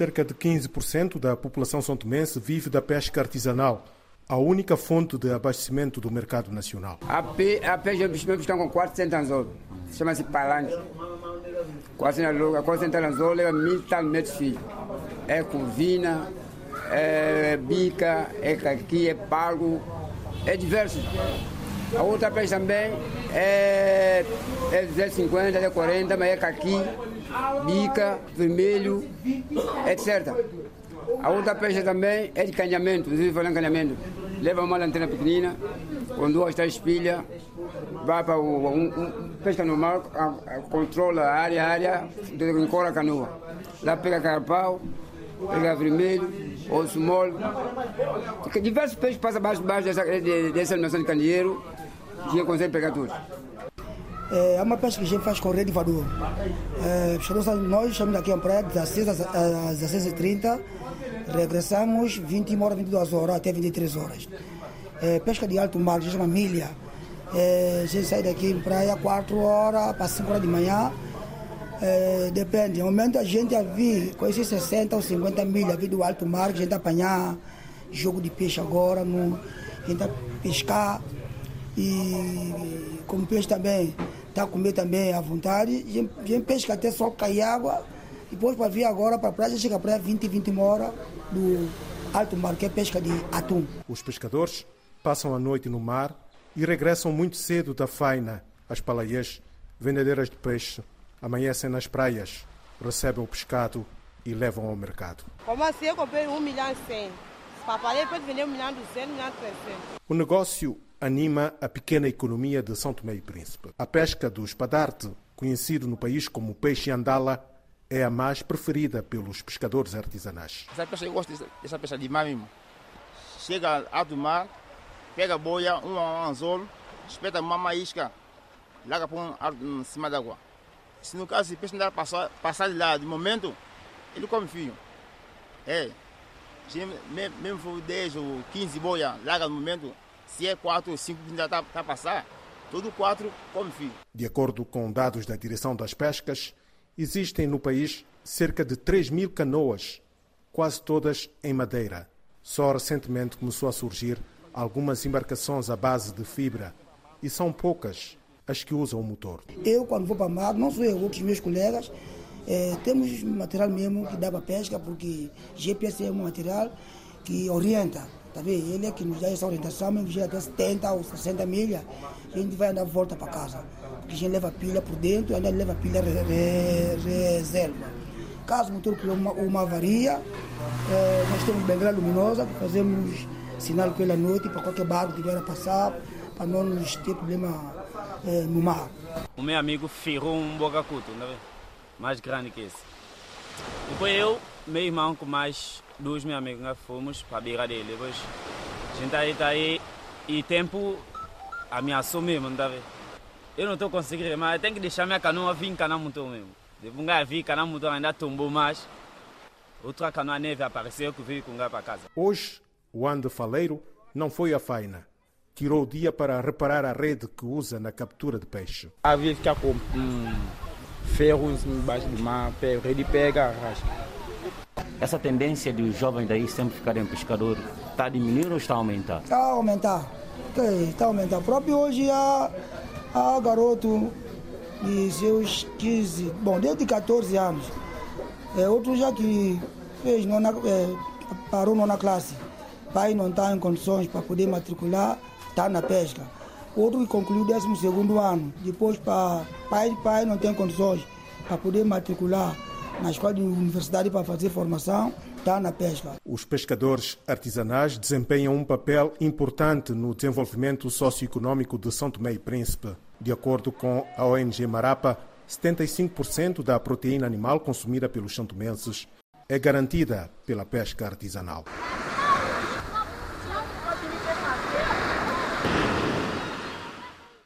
Cerca de 15% da população santomense vive da pesca artesanal, a única fonte de abastecimento do mercado nacional. A, pe a pesca estão com 400 anzol, chama-se palanque. 400 400 anzol leva mil tal metros filhos. É curvina, é bica, é caqui, é pago, é diverso. A outra peixe também é, é 250, é 40, mas é caqui, bica, vermelho, etc. A outra peixe também é de canhamento, inclusive falando canhamento. Leva uma lanterna pequenina, com duas, três pilhas, vai para o um, um, pesca normal, a, a, controla a área, a área, encola a canoa. Lá pega carpau, pega vermelho, osso mole. Diversos peixes passam abaixo dessa, dessa animação de candeeiro, gente consegue pegar tudo. É uma pesca que a gente faz com rede voador. É, nós estamos aqui em praia 16 às 16h30, regressamos 21 horas, 22 horas até 23 horas. É, pesca de alto mar, chama milha. É, a gente sai daqui em praia 4 horas para 5 horas de manhã. É, depende, no momento a gente a vir com esses 60 ou 50 milhas, vir do alto mar, a gente apanhar jogo de peixe agora, no, a gente pescar e como peixe também está a comer também à vontade. A gente pesca até só cair água. Depois para vir agora para a praia, chega para 20, 20 horas do alto mar, que é pesca de atum. Os pescadores passam a noite no mar e regressam muito cedo da faina. As palaias, vendedeiras de peixe, amanhecem nas praias, recebem o pescado e levam ao mercado. Como assim eu comprei 1 milhão e 100? Papalei pode vender 1 milhão e 200, 1 milhão e 300. O negócio anima a pequena economia de São Tomé e Príncipe. A pesca do espadarte, conhecido no país como peixe andala, é a mais preferida pelos pescadores artesanais. Essa pesca, eu gosto dessa pesca de mar mesmo. Chega alto mar, pega a boia, um anzol, espeta uma maísca, larga para um, em cima d'água. Se no caso o peixe andar passar, passar de lá, de momento, ele come fio. É. Mesmo for 10 ou 15 boia, larga no momento, se é 4 ou 5 que ainda está tá a passar, todo 4 come fio. De acordo com dados da Direção das Pescas, existem no país cerca de 3 mil canoas, quase todas em madeira. Só recentemente começou a surgir algumas embarcações à base de fibra e são poucas as que usam o motor. Eu, quando vou para o mar, não sou eu, outros meus colegas, é, temos material mesmo que dá para pesca, porque GPS é um material que orienta. Tá vendo? Ele é que nos dá essa orientação, mesmo que até 70 ou 60 milhas, a gente vai andar volta para casa. Porque a gente leva pilha por dentro ainda leva pilha re, re, reserva. Caso o motor criou uma, uma avaria, é, nós temos bengala luminosa, fazemos sinal à noite para qualquer barco que vier a passar, para não nos ter problema é, no mar. O meu amigo ferrou um bocacuto, né? mais grande que esse. Depois eu, meu irmão com mais dois meus amigos, nós fomos para a beira dele. Depois a gente aí, tá aí e tempo ameaçou mesmo, não tá vendo? Eu não estou conseguindo, mas eu tenho que deixar minha canoa vir encanar motor mesmo. Depois um vir encanar motor ainda tombou mais. Outra canoa neve apareceu que veio com o para casa. Hoje, o Ande Faleiro não foi à faina. Tirou o dia para reparar a rede que usa na captura de peixe. Havia que ficar com um ferro embaixo do mar, rede pega, arrasca. Essa tendência dos jovens daí sempre ficarem pescadores está a diminuir ou está a aumentar? Está a aumentar. Está a aumentar. Próprio hoje há, há garoto de seus 15, bom, desde 14 anos. É, outro já que fez nona, é, parou nona classe. Pai não está em condições para poder matricular, está na pesca. Outro que concluiu o 12 ano. Depois, para pai pai não tem condições para poder matricular na escola de universidade para fazer formação, está na pesca. Os pescadores artesanais desempenham um papel importante no desenvolvimento socioeconômico de São Tomé e Príncipe. De acordo com a ONG Marapa, 75% da proteína animal consumida pelos santomenses é garantida pela pesca artesanal.